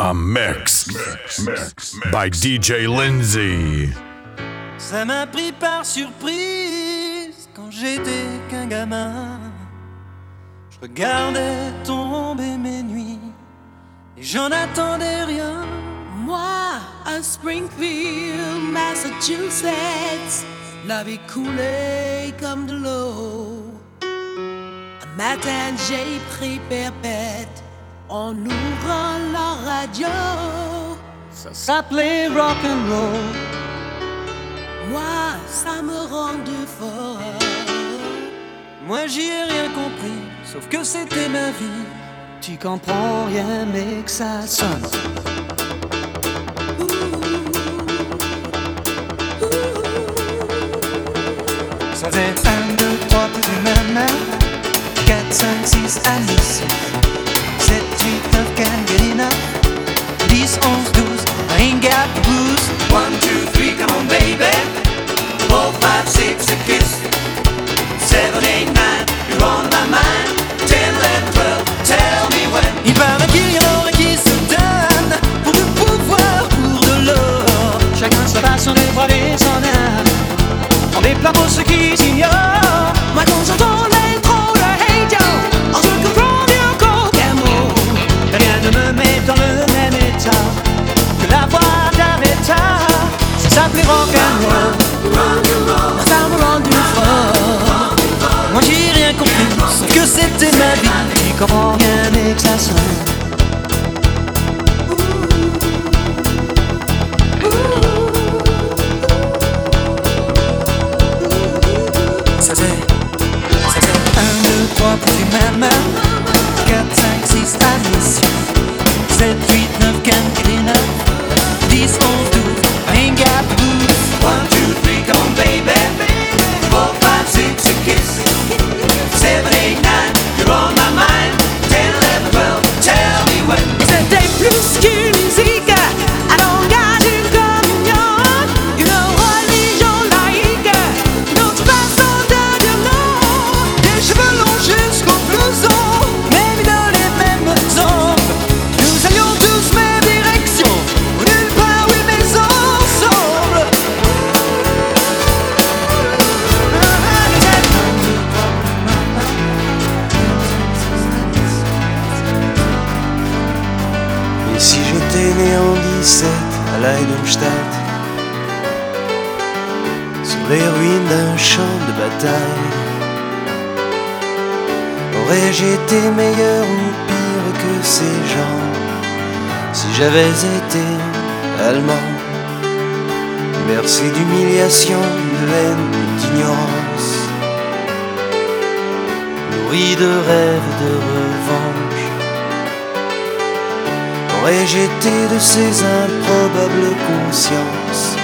A mix, by DJ Lindsay. Ça m'a pris par surprise quand j'étais qu'un gamin. Je regardais tomber mes nuits et j'en attendais rien. Moi, à Springfield, Massachusetts, la vie coulait comme de l'eau. Un matin, j'ai pris perpète en ouvrant la radio. Ça s'appelait rock and roll. Moi, ça me rendait fort. Moi, j'y ai rien compris, sauf que c'était ma vie. Tu comprends rien, mais que ça sonne. Ça faisait 1, 2, 3, plus même 4, 5, 6, allez, 7, 10, 11, 12, I ain't got the blues. 1, 2, 3, come on baby. 4, 5, 6, a kiss. 7, 8, 9, you're on my mind. 10, 11, 12, tell me when. Il paraît qu'il y en aurait qui se donnent Pour du pouvoir, pour de l'or. Chacun sa façon de braver son âme On pour ceux qui s'ignorent Ça s'appelait rock'n'roll Ça me rendu fort Moi j'ai rien compris. Que c'était ma vie. J'y comprends rien mais que ça sonne ça j'avais été allemand. Bercé d'humiliation, de haine, d'ignorance. Nourri de rêves de revanche. Été de ces improbables consciences?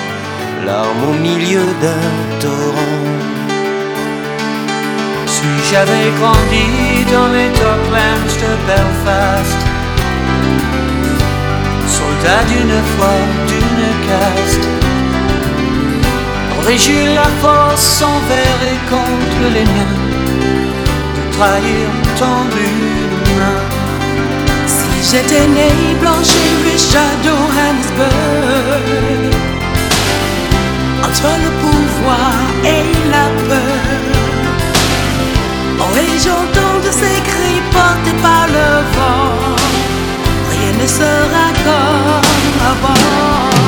Larmes au milieu d'un torrent. Si j'avais grandi dans les docklands de Belfast D'une foi, d'une caste. Aurais-je eu la force envers et contre les miens De trahir tant d'une main. Si j'étais né blanche et riche à Johannesburg, entre le pouvoir et la peur, aurais-je entendu ces cris portés par le vent, sera comme avant.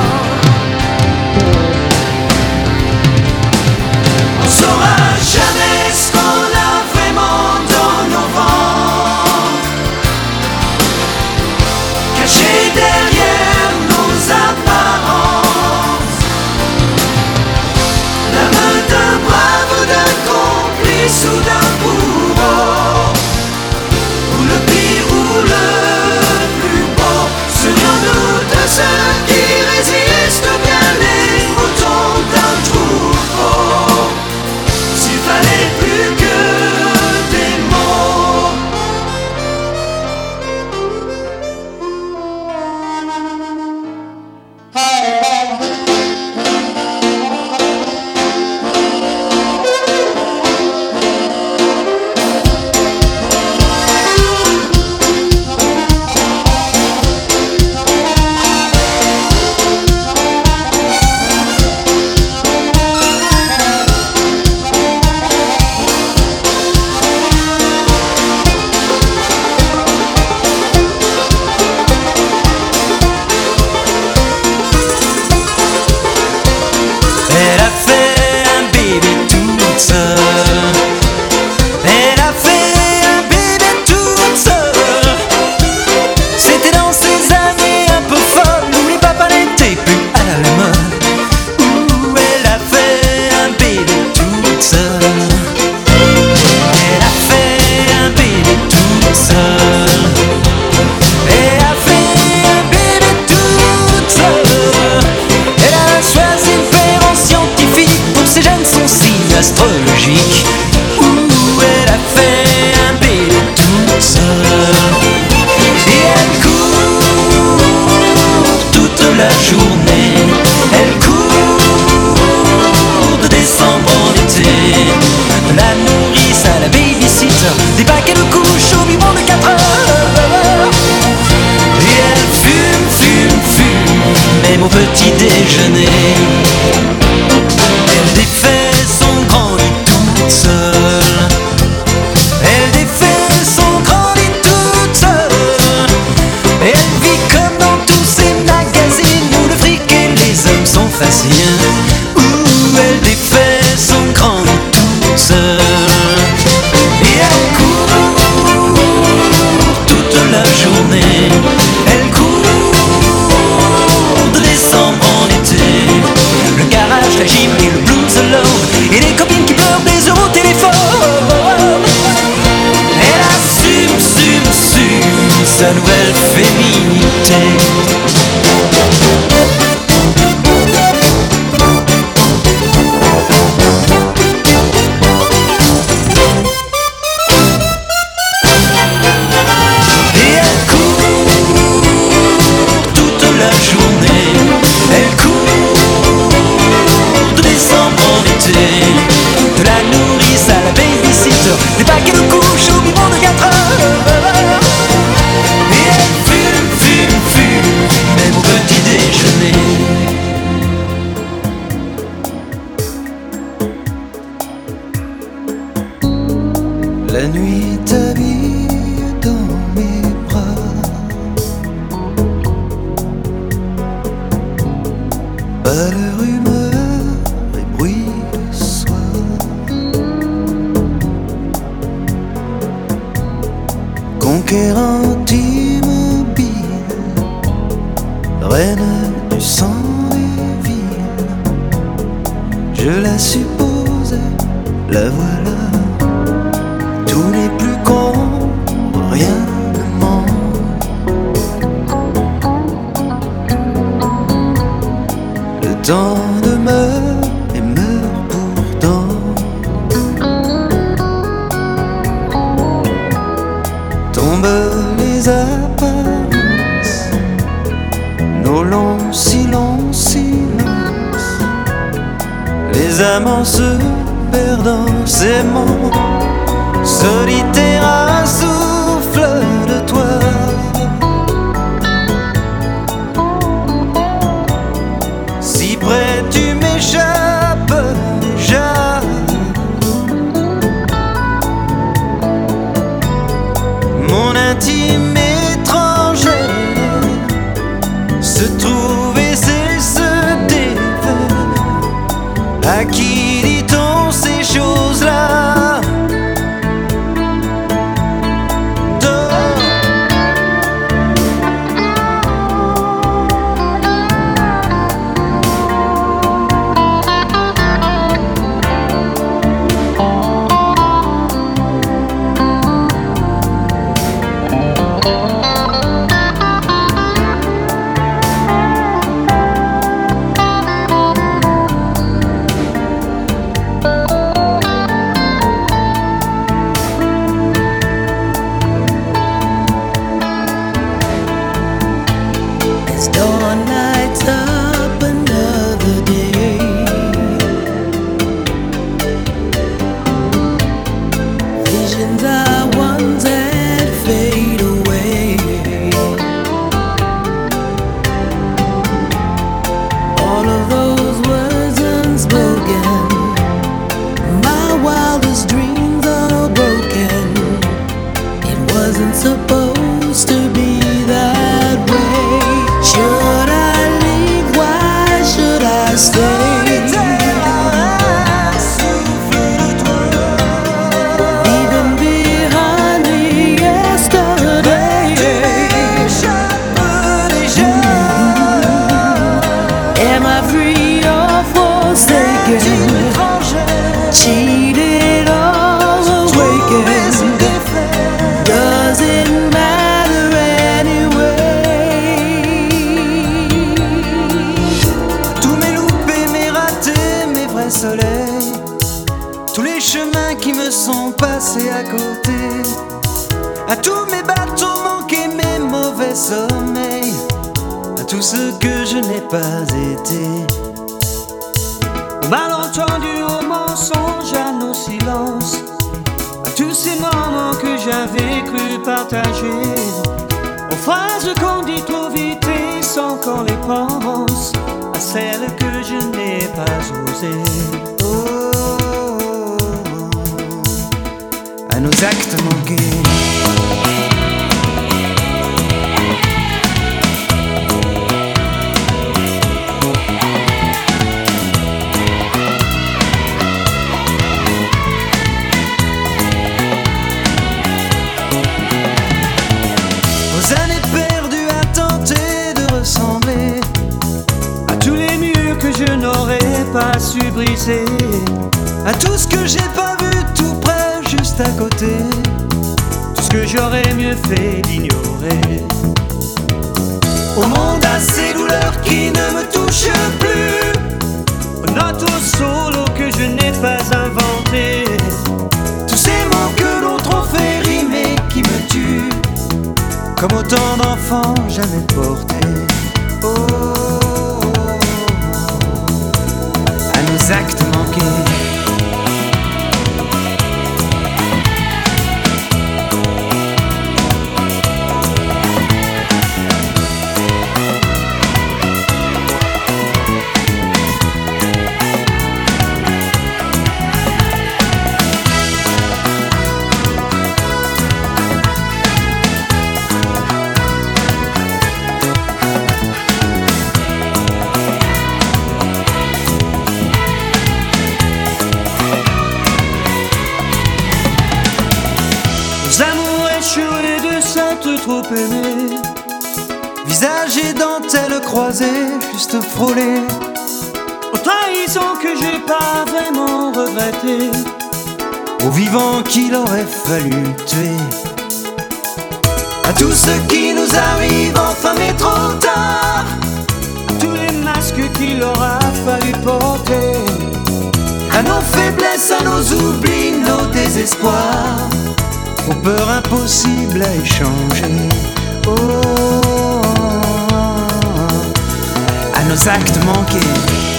Aux années perdues à tenter de ressembler À tous les murs que je n'aurais pas su briser, à tout ce que j'ai pas vu à côté. tout ce que j'aurais mieux fait d'ignorer. Au monde à ces douleurs qui ne me touchent plus. Aux notes au solo que je n'ai pas inventé. Tous ces mots que l'autre ont fait rimer qui me tuent. Comme autant d'enfants jamais portés. Oh, à nos actes manqués. Visage et dentelle croisée, juste frôlée. Aux trahisons que j'ai pas vraiment regretté. Aux vivants qu'il aurait fallu tuer. À tout ce qui nous arrive enfin mais trop tard. Tous les masques qu'il aura fallu porter. À nos faiblesses, à nos oublis, nos désespoirs. Aux peurs impossibles à échanger. Oh, à nos actes manqués.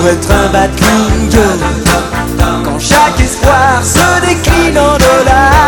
pour être un bad Quand chaque espoir se décline en dollars.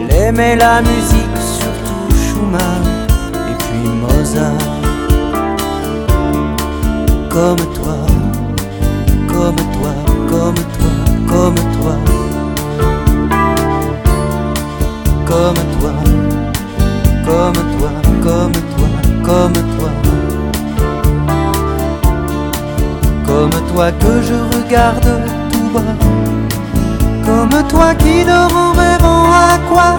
Elle aimait la musique, surtout Schumann et puis Mozart. Comme toi, comme toi, comme toi, comme toi. Comme toi, comme toi, comme toi, comme toi. Comme toi que je regarde tout bas. Comme toi qui dort rêve quoi,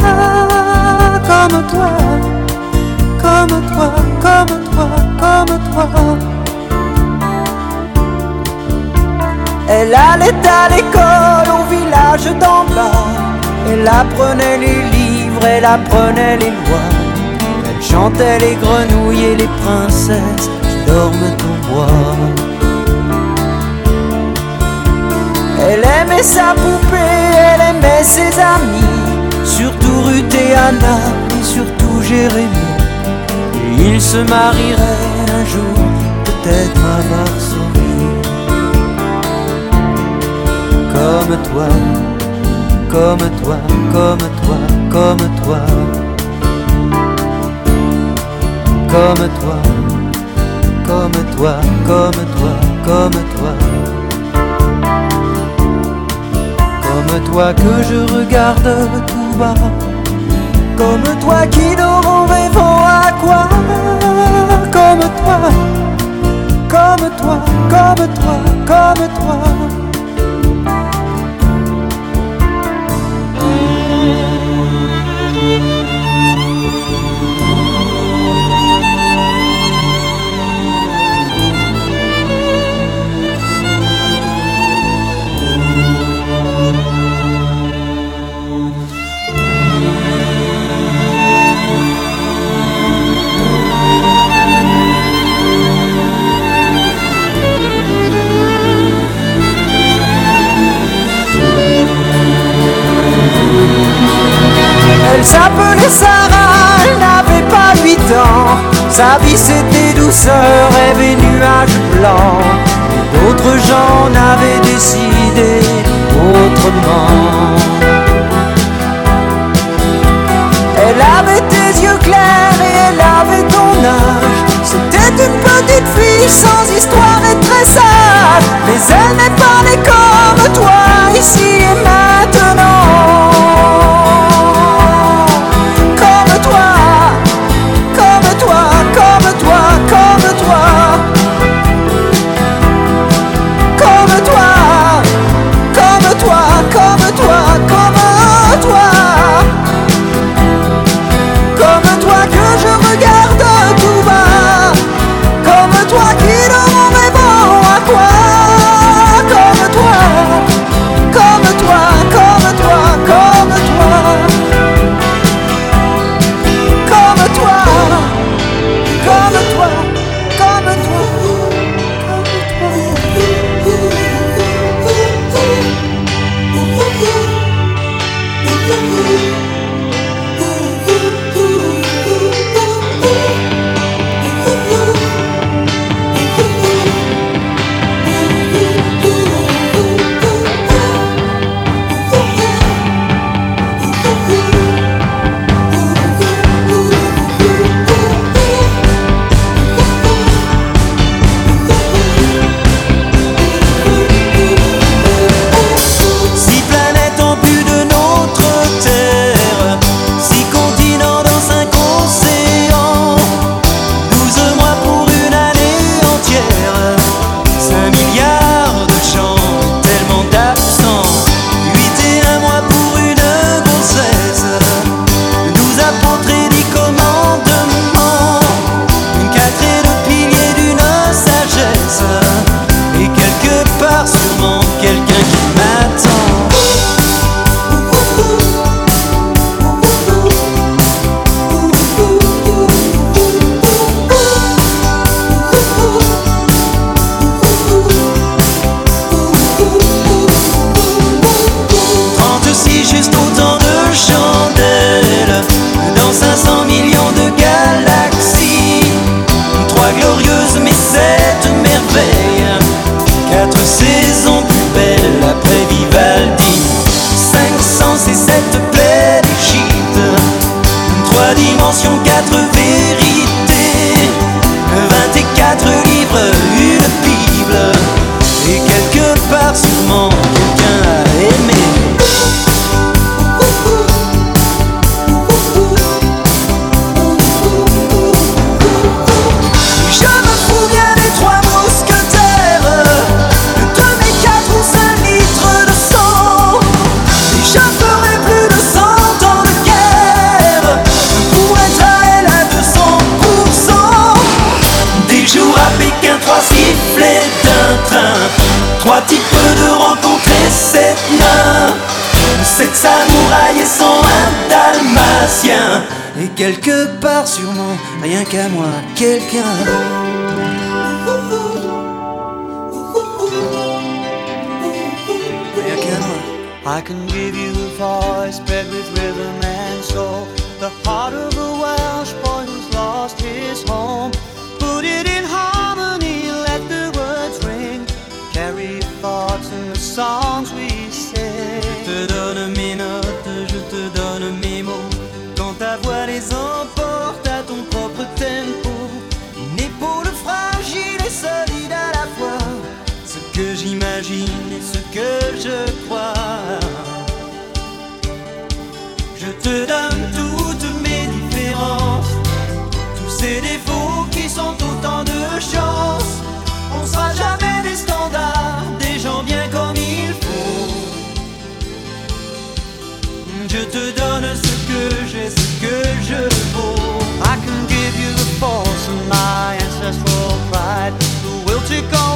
comme toi, comme toi, comme toi, comme toi. Elle allait à l'école au village d'en bas. Elle apprenait les livres, elle apprenait les lois. Elle chantait les grenouilles et les princesses qui dorment au bois. Elle aimait sa poupée, elle aimait ses amis, surtout Ruth et Anna et surtout Jérémie. Et ils se marieraient un jour, peut-être à Varsovie. Comme toi, comme toi, comme toi, comme toi. Comme toi, comme toi, comme toi, comme toi. toi que je regarde tout comme toi qui dort en rêvant à quoi, comme toi, comme toi, comme toi, comme toi. Elle s'appelait Sarah, elle n'avait pas huit ans. Sa vie c'était douceur, rêve et nuages blancs. D'autres gens n'avaient décidé autrement. Elle avait tes yeux clairs et elle avait ton âge. C'était une petite fille sans histoire et très sage. Mais elle n'est pas née comme toi ici et maintenant. The will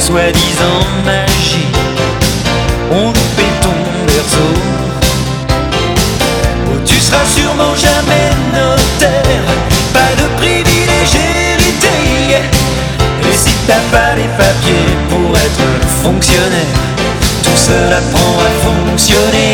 soi-disant magies ont loupé ton berceau. Oh, tu seras sûrement jamais notaire, pas de privilège hérité. Et si t'as pas les papiers pour être fonctionnaire, tout cela prend à fonctionner.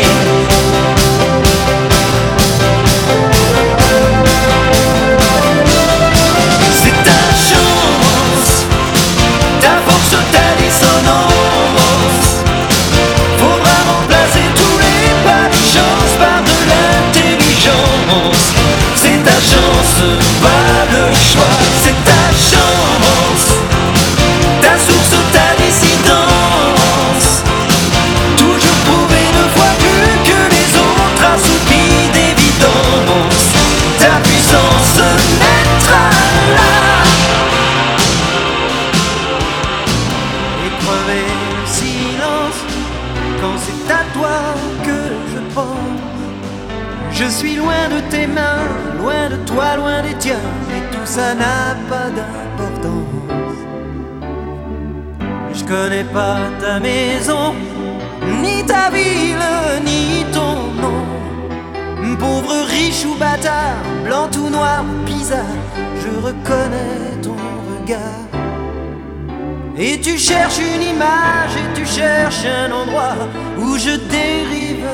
Cherches une image et tu cherches un endroit où je dérive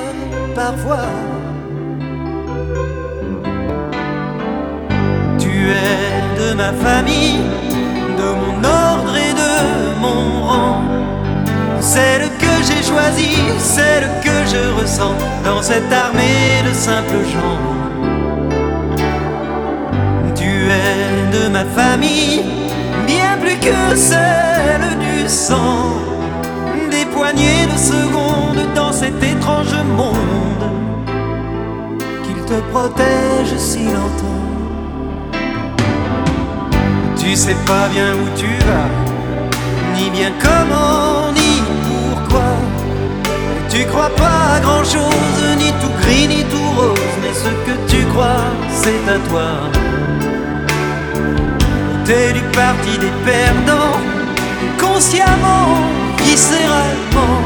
parfois. Tu es de ma famille, de mon ordre et de mon rang. Celle que j'ai choisie, celle que je ressens dans cette armée de simples gens. Tu es de ma famille, que celle du sang. Des poignées de secondes dans cet étrange monde qu'il te protège si longtemps. Tu sais pas bien où tu vas, ni bien comment, ni pourquoi. Tu crois pas à grand chose, ni tout gris, ni tout rose, mais ce que tu crois, c'est à toi. T'es du parti des perdants, consciemment, viscéralement.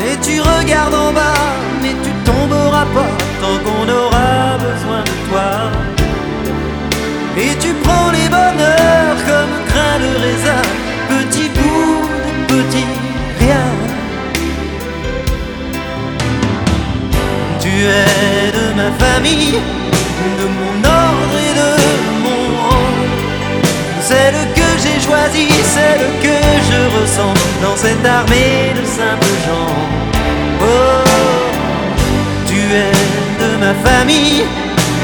Et tu regardes en bas, mais tu tomberas pas tant qu'on aura besoin de toi. Et tu prends les bonheurs comme grain de raisin, petit bout de petit rien. Tu es de ma famille, de mon ordre Celle que j'ai choisie, celle que je ressens dans cette armée de simples gens. Oh, tu es de ma famille,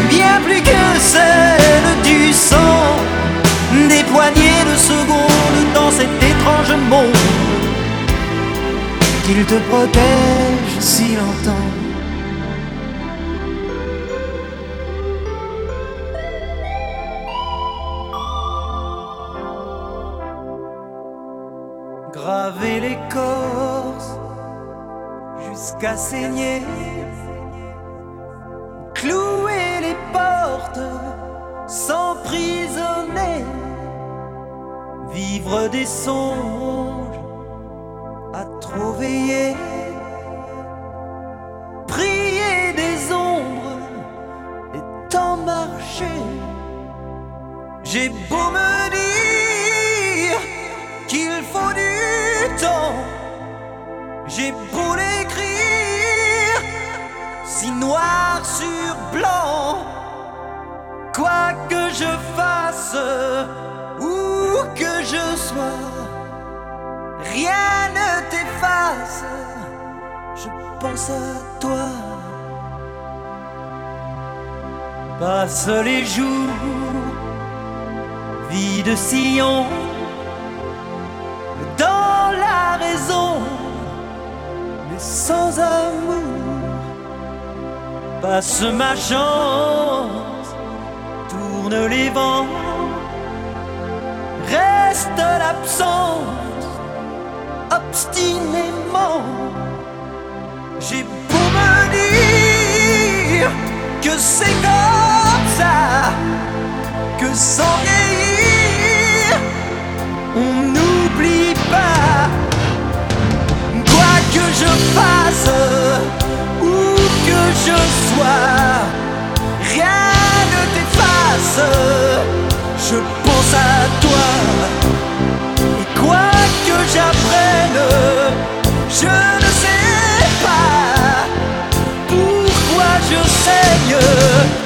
bien plus que celle du sang. Des poignées de secondes dans cet étrange monde qu'il te protège si longtemps. Jusqu'à saigner, clouer les portes, s'emprisonner, vivre des songes à trop veiller, prier des ombres et tant marcher. J'ai beau me dire qu'il faut du temps, j'ai beau l'écrire si noir sur blanc, quoi que je fasse, où que je sois, rien ne t'efface, je pense à toi. Passe les jours, vie de sillon, dans la raison, mais sans amour passe ma chance, tourne les vents, reste l'absence, obstinément. J'ai beau me dire que c'est comme ça, que sans vieillir, on n'oublie pas, quoi que je fasse je sois, rien ne t'efface. Je pense à toi, et quoi que j'apprenne, je ne sais pas pourquoi je saigne?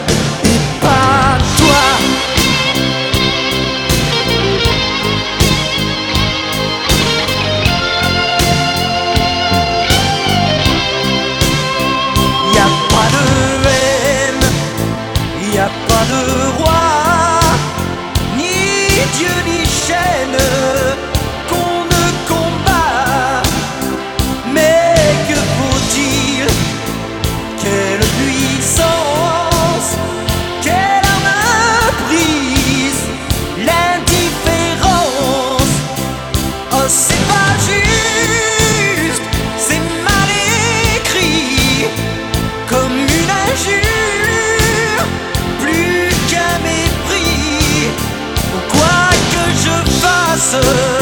answer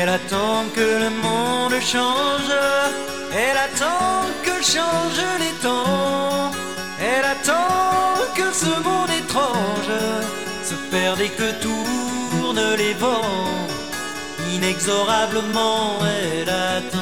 Elle attend que le monde change, elle attend que changent les temps, elle attend que ce monde étrange se perde et que tournent les vents. Inexorablement, elle attend.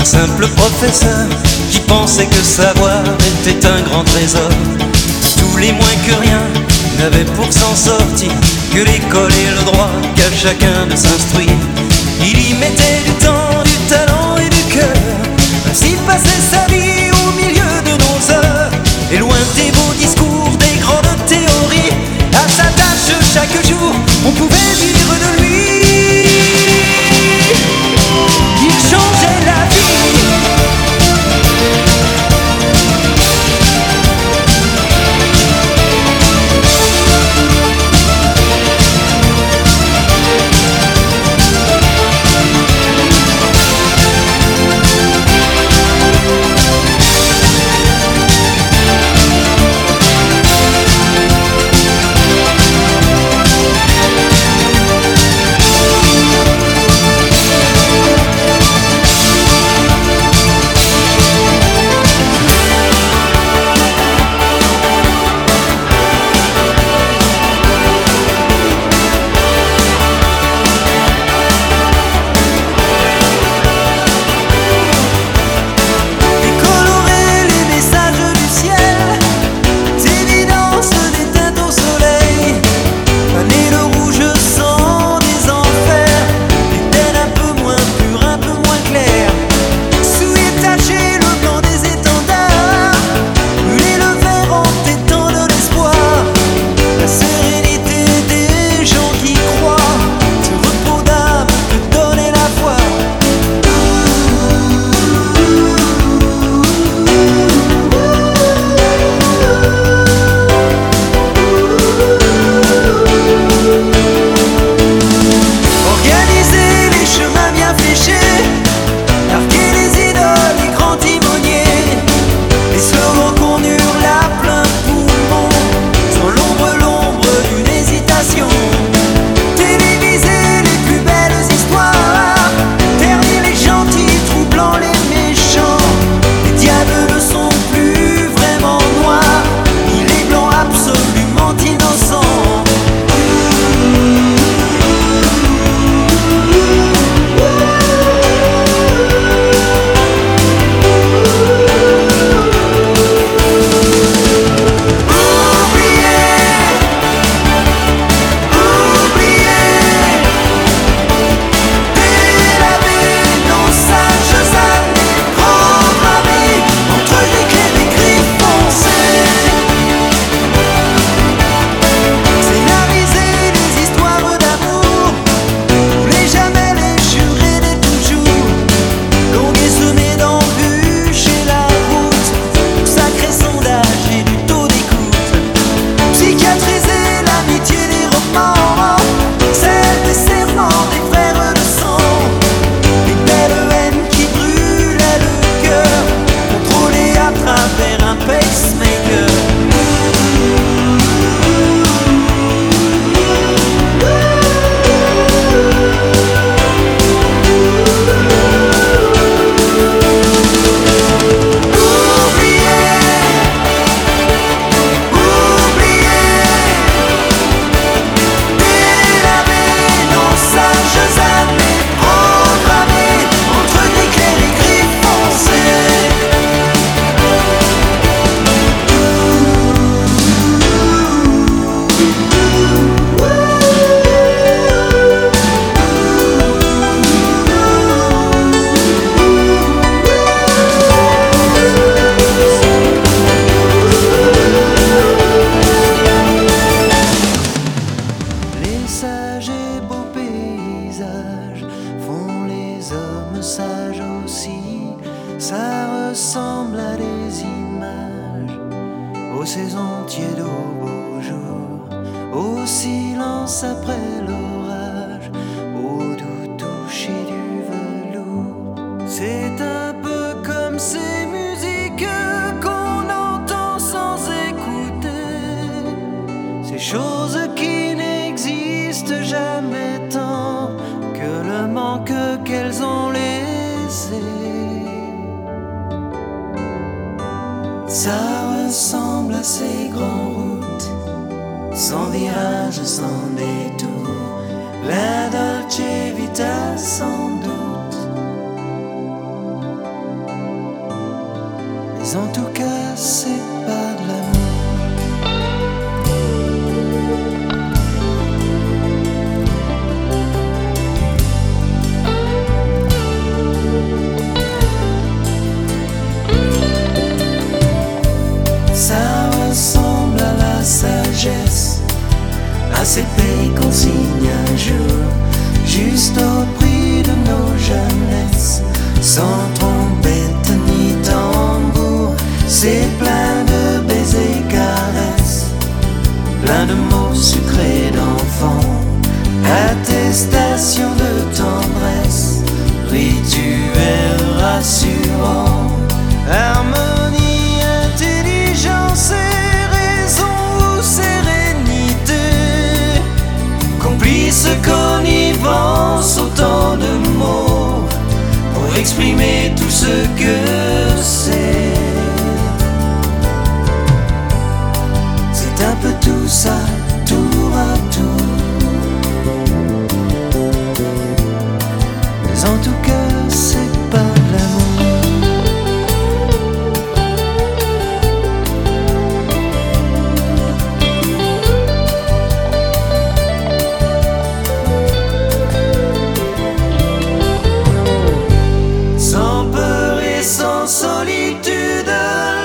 un simple professeur, qui pensait que savoir était un grand trésor. Tous les moins que rien n'avaient pour s'en sortir que l'école et le droit qu'à chacun de s'instruire. Il y mettait du temps, du talent et du cœur, ainsi passait sa vie au milieu de nos heures, et loin des beaux discours, des grandes théories, à sa tâche chaque jour, on pouvait vivre de lui. ça ressemble à des images, aux saisons tièdes, aux beaux jours, au silence après l'eau. ces grandes routes, sans virage, sans détour, la dolce vita sans solitude,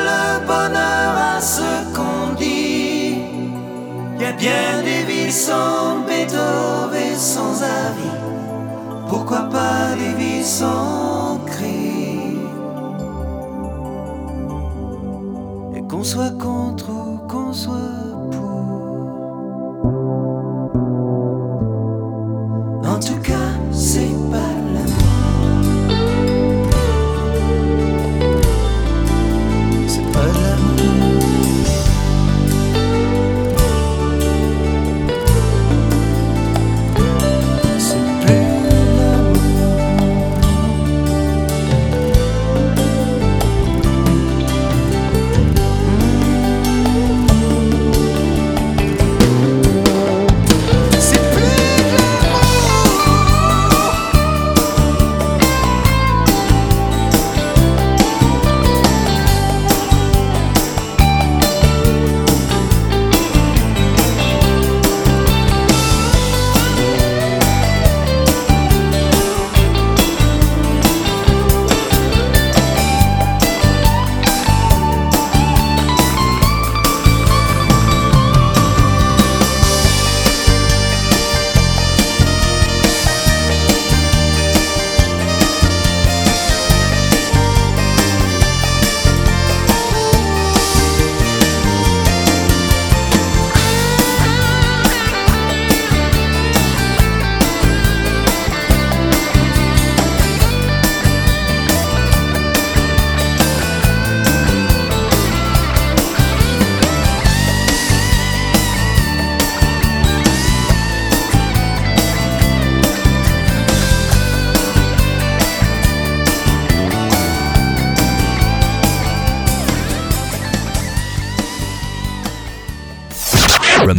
le bonheur à ce qu'on dit. Il Y a bien des villes sans Beethoven, sans avis. Pourquoi pas des villes sans cri Et qu'on soit contre ou qu'on soit